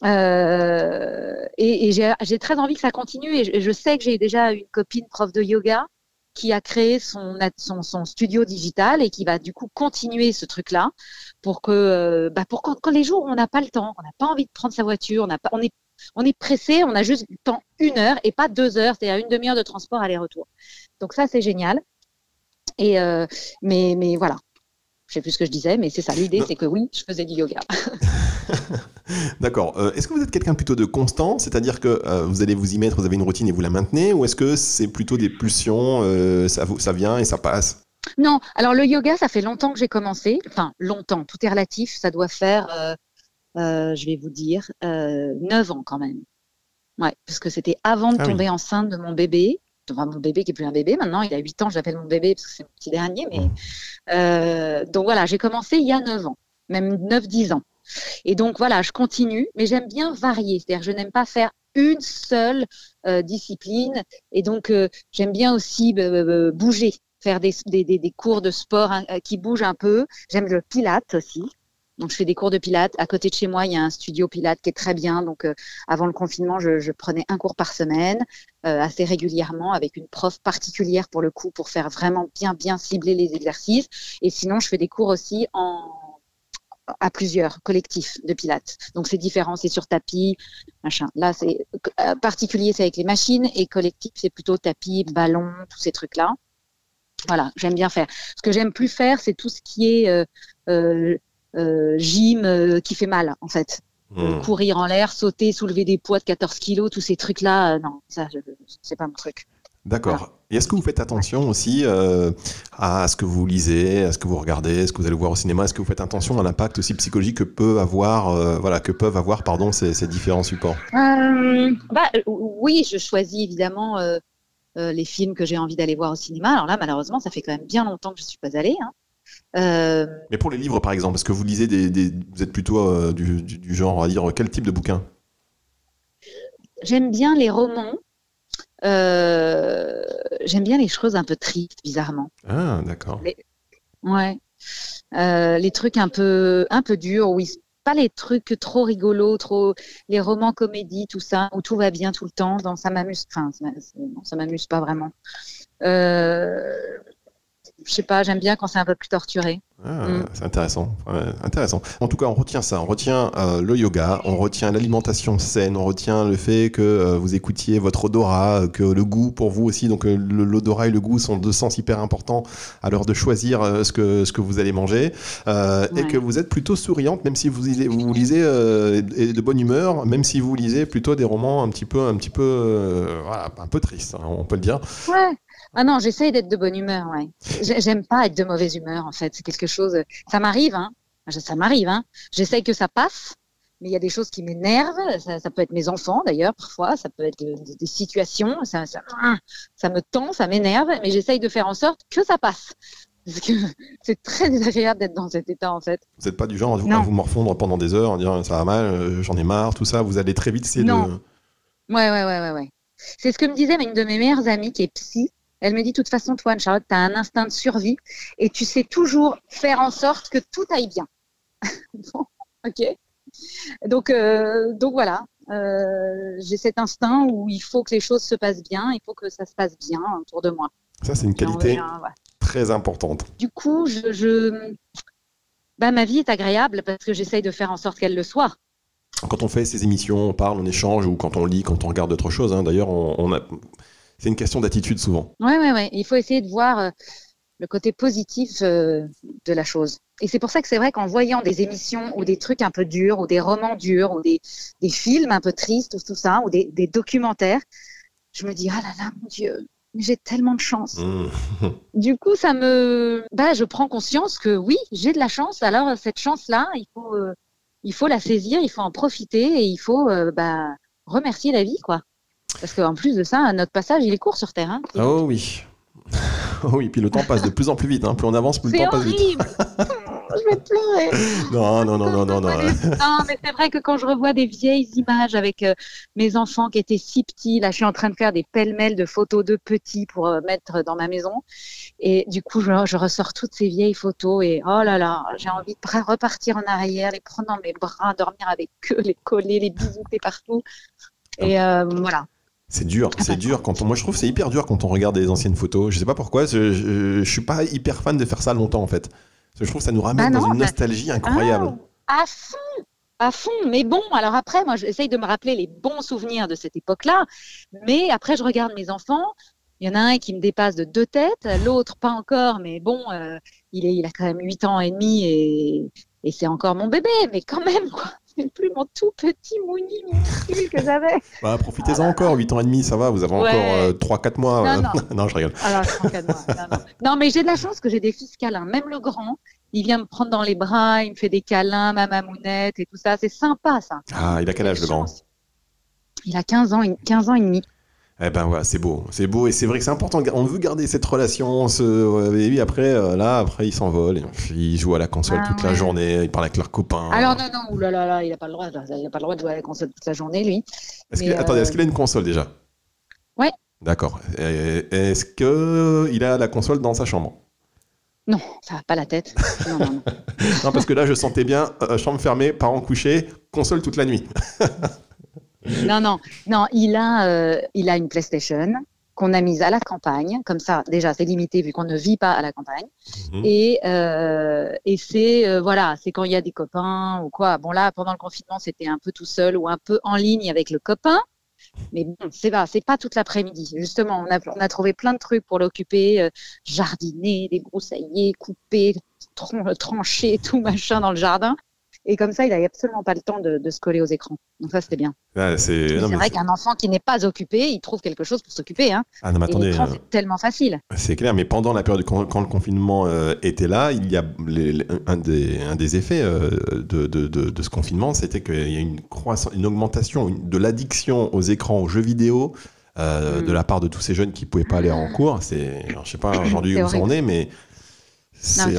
B: Euh, et, j'ai très envie que ça continue. Et je, sais que j'ai déjà une copine prof de yoga qui a créé son, son, studio digital et qui va du coup continuer ce truc-là pour que, euh, bah pour quand, les jours on n'a pas le temps, on n'a pas envie de prendre sa voiture, on, pas, on, est, on est pressé, on a juste le temps une heure et pas deux heures, c'est-à-dire une demi-heure de transport aller-retour. Donc ça, c'est génial. Et euh, mais, mais voilà, je sais plus ce que je disais, mais c'est ça. L'idée, c'est que oui, je faisais du yoga.
A: D'accord. Euh, est-ce que vous êtes quelqu'un plutôt de constant, c'est-à-dire que euh, vous allez vous y mettre, vous avez une routine et vous la maintenez, ou est-ce que c'est plutôt des pulsions, euh, ça, ça vient et ça passe?
B: Non. Alors le yoga, ça fait longtemps que j'ai commencé. Enfin, longtemps. Tout est relatif. Ça doit faire, je vais vous dire, 9 ans quand même. Ouais, parce que c'était avant de ah tomber enceinte de mon bébé mon bébé qui est plus un bébé maintenant, il a 8 ans, j'appelle mon bébé parce que c'est mon petit dernier. Mais, euh, donc voilà, j'ai commencé il y a 9 ans, même 9-10 ans. Et donc voilà, je continue, mais j'aime bien varier. C'est-à-dire, je n'aime pas faire une seule euh, discipline. Et donc, euh, j'aime bien aussi bouger, faire des, des, des, cours de sport hein, qui bougent un peu. J'aime le pilate aussi. Donc, je fais des cours de pilates. À côté de chez moi, il y a un studio pilates qui est très bien. Donc, euh, avant le confinement, je, je, prenais un cours par semaine, euh, assez régulièrement, avec une prof particulière pour le coup, pour faire vraiment bien, bien cibler les exercices. Et sinon, je fais des cours aussi en à plusieurs collectifs de pilates. Donc c'est différent, c'est sur tapis, machin. Là c'est euh, particulier, c'est avec les machines et collectif c'est plutôt tapis, ballon, tous ces trucs là. Voilà, j'aime bien faire. Ce que j'aime plus faire, c'est tout ce qui est euh, euh, gym euh, qui fait mal en fait. Hmm. Courir en l'air, sauter, soulever des poids de 14 kilos, tous ces trucs-là, euh, non, ça, c'est pas mon truc.
A: D'accord. Et est-ce que vous faites attention aussi à ce que vous lisez, à ce que vous regardez, à ce que vous allez voir au cinéma? Est-ce que vous faites attention à l'impact aussi psychologique que peut avoir, voilà, que peuvent avoir, pardon, ces, ces différents supports?
B: Bah, oui, je choisis évidemment les films que j'ai envie d'aller voir au cinéma. Alors là, malheureusement, ça fait quand même bien longtemps que je suis pas allée. Hein.
A: Euh, Mais pour les livres, par exemple, est-ce que vous lisez des, vous êtes plutôt euh, du, genre, à dire, quel type de bouquin?
B: J'aime bien les romans. Euh, j'aime bien les choses un peu tristes, bizarrement.
A: Ah, d'accord.
B: Ouais. les trucs un peu, un peu durs, oui. Pas les trucs trop rigolos, trop les romans comédies, tout ça, où tout va bien tout le temps. Dans, ça m'amuse. Enfin, ça m'amuse pas vraiment. Euh, je sais pas, j'aime bien quand c'est un peu plus torturé.
A: Ah, mm. C'est intéressant, intéressant. En tout cas, on retient ça, on retient euh, le yoga, on retient l'alimentation saine, on retient le fait que euh, vous écoutiez votre odorat, que le goût pour vous aussi, donc euh, l'odorat et le goût sont deux sens hyper importants à l'heure de choisir ce que ce que vous allez manger, et que vous êtes plutôt souriante, même si vous lisez, vous lisez de bonne humeur, même si vous lisez plutôt des romans un petit peu un petit peu voilà, un peu tristes, hein, on peut le dire.
B: Ouais. Ah non, j'essaye d'être de bonne humeur, ouais. J'aime pas être de mauvaise humeur, en fait. C'est quelque chose. Ça m'arrive, hein. Ça m'arrive, hein. J'essaye que ça passe, mais il y a des choses qui m'énervent. Ça, peut être mes enfants, d'ailleurs, parfois. Ça peut être des, situations. Ça, ça, ça, me tend, ça m'énerve, mais j'essaye de faire en sorte que ça passe. Parce que c'est très désagréable d'être dans cet état, en fait.
A: Vous n'êtes pas du genre à vous, à vous, morfondre pendant des heures, en disant ça va mal, euh, j'en ai marre, tout ça. Vous allez très vite essayer
B: non. de. Ouais, ouais, ouais, ouais, ouais. C'est ce que me disait une de mes meilleures amies qui est psy elle me dit, de toute façon, toi, Anne-Charlotte, tu as un instinct de survie et tu sais toujours faire en sorte que tout aille bien. bon, ok. Donc, euh, donc voilà, euh, j'ai cet instinct où il faut que les choses se passent bien, il faut que ça se passe bien autour de moi.
A: Ça, c'est une qualité très importante.
B: Du coup, je, Bah, ma vie est agréable parce que j'essaye de faire en sorte qu'elle le soit.
A: Quand on fait ces émissions, on parle, on échange, ou quand on lit, quand on regarde autre chose, hein, d'ailleurs, on a c'est une question d'attitude souvent.
B: Oui, oui, oui. Il faut essayer de voir euh, le côté positif euh, de la chose. Et c'est pour ça que c'est vrai qu'en voyant des émissions ou des trucs un peu durs, ou des romans durs, ou des, des films un peu tristes, ou tout ça, ou des, des documentaires, je me dis, ah là là, mon Dieu, j'ai tellement de chance. Mmh. du coup, ça me, bah, je prends conscience que oui, j'ai de la chance. Alors cette chance-là, il faut, euh, il faut la saisir, il faut en profiter et il faut, bah, remercier la vie, quoi. Parce qu'en plus de ça, notre passage, il est court sur Terre. Hein.
A: Oh oui. Oh oui, puis le temps passe de plus en plus vite. Hein. Plus on avance, plus le temps passe vite.
B: je vais pleurer.
A: Non, non, non, non, non. Non,
B: non mais c'est vrai que quand je revois des vieilles images avec euh, mes enfants qui étaient si petits, là, je suis en train de faire des pêle-mêles de photos de petits pour euh, mettre dans ma maison. Et du coup, je, je, ressors toutes ces vieilles photos et oh là là, j'ai envie de repartir en arrière, les prendre dans mes bras, dormir avec eux, les coller, les bisouter partout. Et euh, voilà.
A: C'est dur, ah, c'est dur. Quand on, moi, je trouve c'est hyper dur quand on regarde des anciennes photos. Je sais pas pourquoi. Je, je, je, suis pas hyper fan de faire ça longtemps en fait. Je trouve que ça nous ramène bah dans une nostalgie incroyable.
B: Ah, à fond, à fond. Mais bon, alors après, moi, j'essaye de me rappeler les bons souvenirs de cette époque-là. Mais après, je regarde mes enfants. Il y en a un qui me dépasse de deux têtes, l'autre pas encore, mais bon, euh, il, est, il a quand même 8 ans et demi et, et c'est encore mon bébé, mais quand même, quoi c'est plus mon tout petit mouni minuscule que j'avais.
A: Bah, profitez-en encore, 8 ans et demi, ça va, vous avez encore 3-4 euh, mois.
B: Non,
A: non. non, je rigole.
B: Alors, 3, 4 mois. Non, mais j'ai de la chance que j'ai des fils câlins. Même le grand, il vient me prendre dans les bras, il me fait des câlins, ma mamounette et tout ça. C'est sympa, ça.
A: Ah, il a quel âge, le grand?
B: Il a 15 ans, 15 ans et demi.
A: Eh ben voilà, c'est beau, c'est beau et c'est vrai que c'est important. On veut garder cette relation. Ce... Et puis après, euh, là, après, ils s'envolent. Ils jouent à la console ah toute la journée. Ils parlent avec leurs copains.
B: Alors non, non, oulala, là, là, il n'a pas le droit. Il a pas le droit de jouer à la console toute la journée, lui.
A: Est-ce qu'il... Attendez, est-ce qu'il a une console déjà?
B: Ouais.
A: D'accord. Est-ce que il a la console dans sa chambre?
B: Non, ça va pas la tête. Non, non, non.
A: non parce que là, je sentais bien euh, chambre fermée, parents couchés, console toute la nuit.
B: non, non, non, il a, euh, il a une PlayStation qu'on a mise à la campagne, comme ça déjà c'est limité vu qu'on ne vit pas à la campagne. Mhm. Et, euh, et c'est euh, voilà, c'est quand il y a des copains ou quoi. Bon là pendant le confinement c'était un peu tout seul ou un peu en ligne avec le copain, mais bon c'est pas c'est pas toute l'après-midi. Justement on a on a trouvé plein de trucs pour l'occuper, jardiner, débroussailler, couper, trancher tout machin dans le jardin. Et comme ça, il n'avait absolument pas le temps de, se coller aux écrans. Donc ça, c'était bien.
A: c'est
B: vrai qu'un enfant qui n'est pas occupé, il trouve quelque chose pour s'occuper. Hein.
A: Ah non, mais attendez.
B: Euh, c'est tellement facile.
A: C'est clair, mais pendant la période quand, quand le confinement euh, était là, il y a un, des, un, des, effets euh, de, de, de, ce confinement, c'était qu'il y a une croissance, une augmentation de l'addiction aux écrans, aux jeux vidéo. Mm. de la part de tous ces jeunes qui ne pouvaient pas aller en cours. C'est, je sais pas aujourd'hui où on est, mais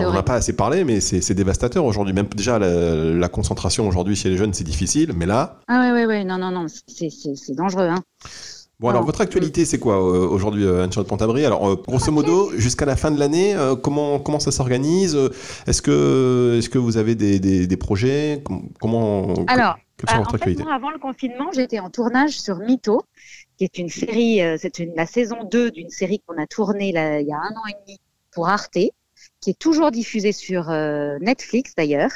A: on n'a pas assez parlé, mais c'est dévastateur aujourd'hui. Même déjà, la, concentration aujourd'hui chez les jeunes, c'est difficile, mais là.
B: Ah ouais, ouais, ouais, non, non, non, c'est dangereux. Hein.
A: Bon, alors, votre actualité, c'est quoi euh, aujourd'hui, euh, Anne-Charlotte Pontabry? Alors, euh, grosso modo, jusqu'à la fin de l'année, comment, comment ça s'organise? Est-ce que, est que vous avez des, des, projets? Comment
B: Alors, en fait, avant le confinement, j'étais en tournage sur Mytho, qui est une série, c'est la saison 2 d'une série qu'on a tournée là, il y a un an et demi pour Arte qui est toujours diffusée sur euh, Netflix d'ailleurs.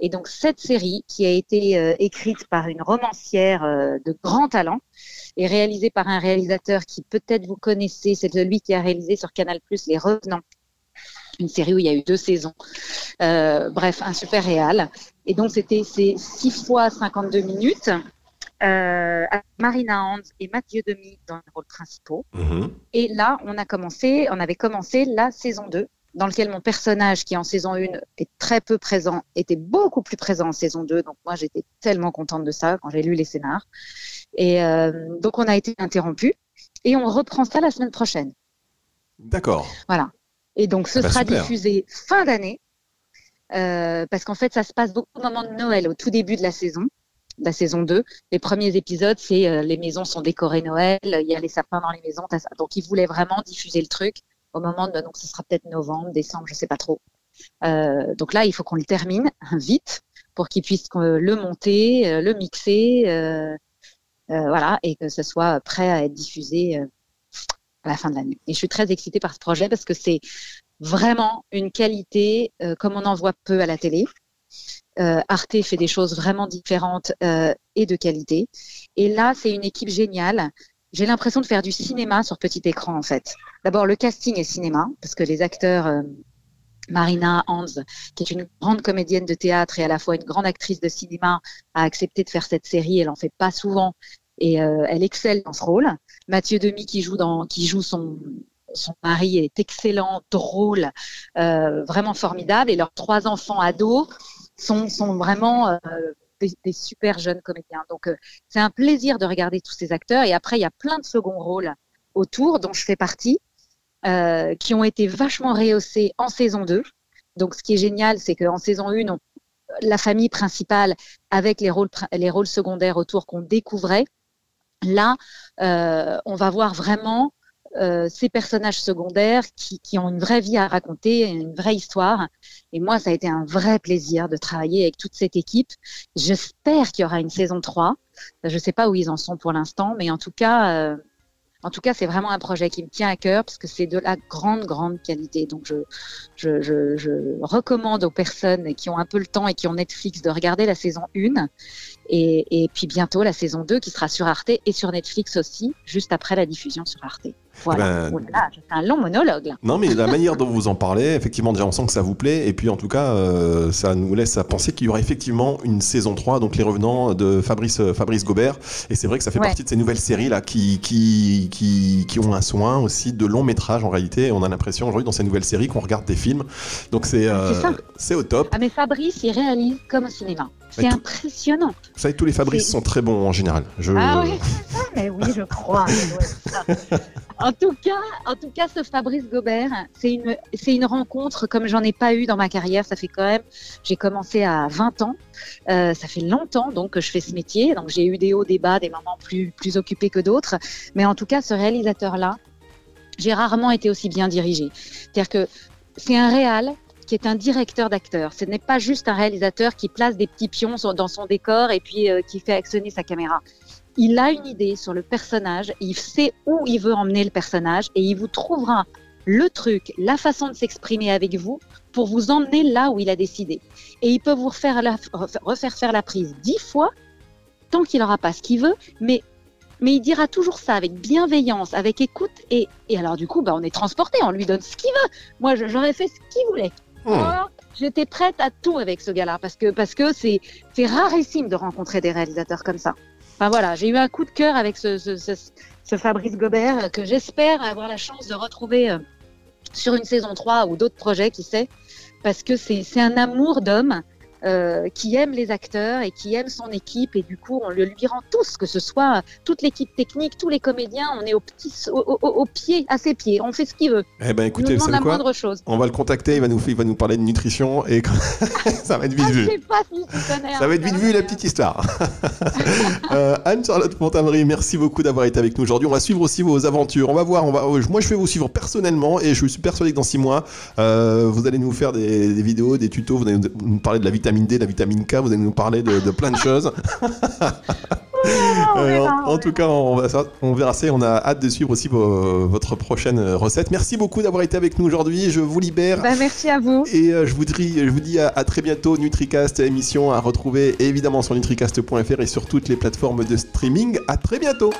B: Et donc cette série, qui a été euh, écrite par une romancière euh, de grand talent et réalisée par un réalisateur qui peut-être vous connaissez, c'est celui qui a réalisé sur Canal+ Les Revenants, une série où il y a eu deux saisons. bref, un super réal. Et donc c'était ces 6 fois 52 minutes. Euh, Marina Hans et Mathieu Demi dans les rôles principaux. Mm-hmm. Et là, on a commencé, on avait commencé la saison 2 dans lequel mon personnage, qui en saison 1 est très peu présent, était beaucoup plus présent en saison 2. Donc moi, j'étais tellement contente de ça quand j'ai lu les scénars. Et euh, donc on a été interrompu et on reprend ça la semaine prochaine.
A: D'accord.
B: Voilà. Et donc ce ah bah, sera diffusé fin d'année. Euh, parce qu'en fait, ça se passe beaucoup au moment de Noël, au tout début de la saison, la saison 2. Les premiers épisodes, c'est euh, les maisons sont décorées Noël, il y a les sapins dans les maisons. Donc, ils voulaient vraiment diffuser le truc au moment de, donc ce sera peut-être novembre, décembre, je sais pas trop. Euh, donc là, il faut qu'on le termine vite pour qu'il puisse euh, le monter, euh, le mixer, voilà, et que ce soit prêt à être diffusé à la fin de l'année. Et je suis très excitée par ce projet parce que c'est vraiment une qualité comme on en voit peu à la télé. Arte fait des choses vraiment différentes et de qualité. Et là, c'est une équipe géniale j'ai l'impression de faire du cinéma sur petit écran en fait. D'abord le casting est cinéma parce que les acteurs euh, Marina Hans, qui est une grande comédienne de théâtre et à la fois une grande actrice de cinéma, a accepté de faire cette série. Elle en fait pas souvent et euh, elle excelle dans ce rôle. Mathieu Demi qui joue dans qui joue son son mari est excellent, drôle, euh, vraiment formidable et leurs trois enfants ados sont sont vraiment des, super jeunes comédiens. Donc euh, c'est un plaisir de regarder tous ces acteurs. Et après, il y a plein de seconds rôles autour, dont je fais partie, euh, qui ont été vachement rehaussés en saison 2. Donc ce qui est génial, c'est qu'en saison 1, la famille principale avec les rôles, les rôles secondaires autour qu'on découvrait. Là, euh, on va voir vraiment euh, ces personnages secondaires qui, qui, ont une vraie vie à raconter, une vraie histoire. Et moi, ça a été un vrai plaisir de travailler avec toute cette équipe. J'espère qu'il y aura une saison 3. Je ne sais pas où ils en sont pour l'instant, mais en tout cas, euh, en tout cas, c'est vraiment un projet qui me tient à cœur parce que c'est de la grande, grande qualité. Donc, je, je, je, je, recommande aux personnes qui ont un peu le temps et qui ont Netflix de regarder la saison 1 et, et puis bientôt la saison 2 qui sera sur Arte et sur Netflix aussi, juste après la diffusion sur Arte. Voilà. Ben, un long monologue.
A: Non, mais la manière dont vous en parlez, effectivement, déjà on sent que ça vous plaît. Et puis en tout cas, euh, ça nous laisse à penser qu'il y aura effectivement une saison 3, donc Les Revenants de Fabrice, euh, Fabrice Gobert. Et c'est vrai que ça fait partie de ces nouvelles séries là qui, qui, qui, qui, ont un soin aussi de long métrage en réalité. On a l'impression aujourd'hui dans ces nouvelles séries qu'on regarde des films. Donc c'est euh, c'est au top.
B: Ah, mais Fabrice, il réalise comme au cinéma. C'est impressionnant.
A: Vous savez, tous les Fabrice sont très bons en général.
B: Je... Ah oui, mais oui, je crois. en tout cas, en tout cas, ce Fabrice Gobert, c'est une, c'est une rencontre comme j'en ai pas eu dans ma carrière. Ça fait quand même, j'ai commencé à 20 ans. Euh, ça fait longtemps donc que je fais ce métier. Donc j'ai eu des hauts, des bas, des moments plus, plus occupés que d'autres. Mais en tout cas, ce réalisateur-là, j'ai rarement été aussi bien dirigé. C'est-à-dire que c'est un réal qui est un directeur d'acteurs. Ce n'est pas juste un réalisateur qui place des petits pions dans son décor et puis euh, qui fait actionner sa caméra. Il a une idée sur le personnage, il sait où il veut emmener le personnage et il vous trouvera le truc, la façon de s'exprimer avec vous pour vous emmener là où il a décidé. Et il peut vous refaire, refaire faire la prise dix fois tant qu'il n'aura pas ce qu'il veut, mais mais il dira toujours ça avec bienveillance, avec écoute, et, et alors du coup, bah, on est transporté, on lui donne ce qu'il veut. Moi, j'aurais fait ce qu'il voulait. Hmm. J'étais prête à tout avec ce gars-là parce que parce que c'est c'est rarissime de rencontrer des réalisateurs comme ça. Enfin voilà, j'ai eu un coup de cœur avec ce, ce, ce, Fabrice Gobert que j'espère avoir la chance de retrouver euh, sur une saison 3 ou d'autres projets, qui sait, parce que c'est un amour d'homme euh, qui aime les acteurs et qui aime son équipe et du coup on le lui rend tous, que ce soit toute l'équipe technique, tous les comédiens, on est au, petit, au, au, pied, à ses pieds, on fait ce qu'il veut.
A: Eh ben écoutez, c'est quoi chose. On va le contacter, il va nous, il va nous parler de nutrition et ça va être vite ah, vu.
B: Pas si
A: ça va être vite vu la petite histoire. euh, Anne-Charlotte Montamry, merci beaucoup d'avoir été avec nous aujourd'hui. On va suivre aussi vos aventures. On va voir, on va, moi je vais vous suivre personnellement et je suis persuadé que dans six mois, euh, vous allez nous faire des, des, vidéos, des tutos, vous allez nous parler de la vitamine vitamine D, la vitamine K, vous allez nous parler de, de plein de choses. Euh, en, tout cas, on, on, verra ça. On a hâte de suivre aussi vos, votre prochaine recette. Merci beaucoup d'avoir été avec nous aujourd'hui. Je vous libère.
B: Bah, merci à vous.
A: Et euh, je, vous dis, je vous dis à, à, très bientôt. NutriCast, émission à retrouver évidemment sur nutricast.fr et sur toutes les plateformes de streaming. À très bientôt.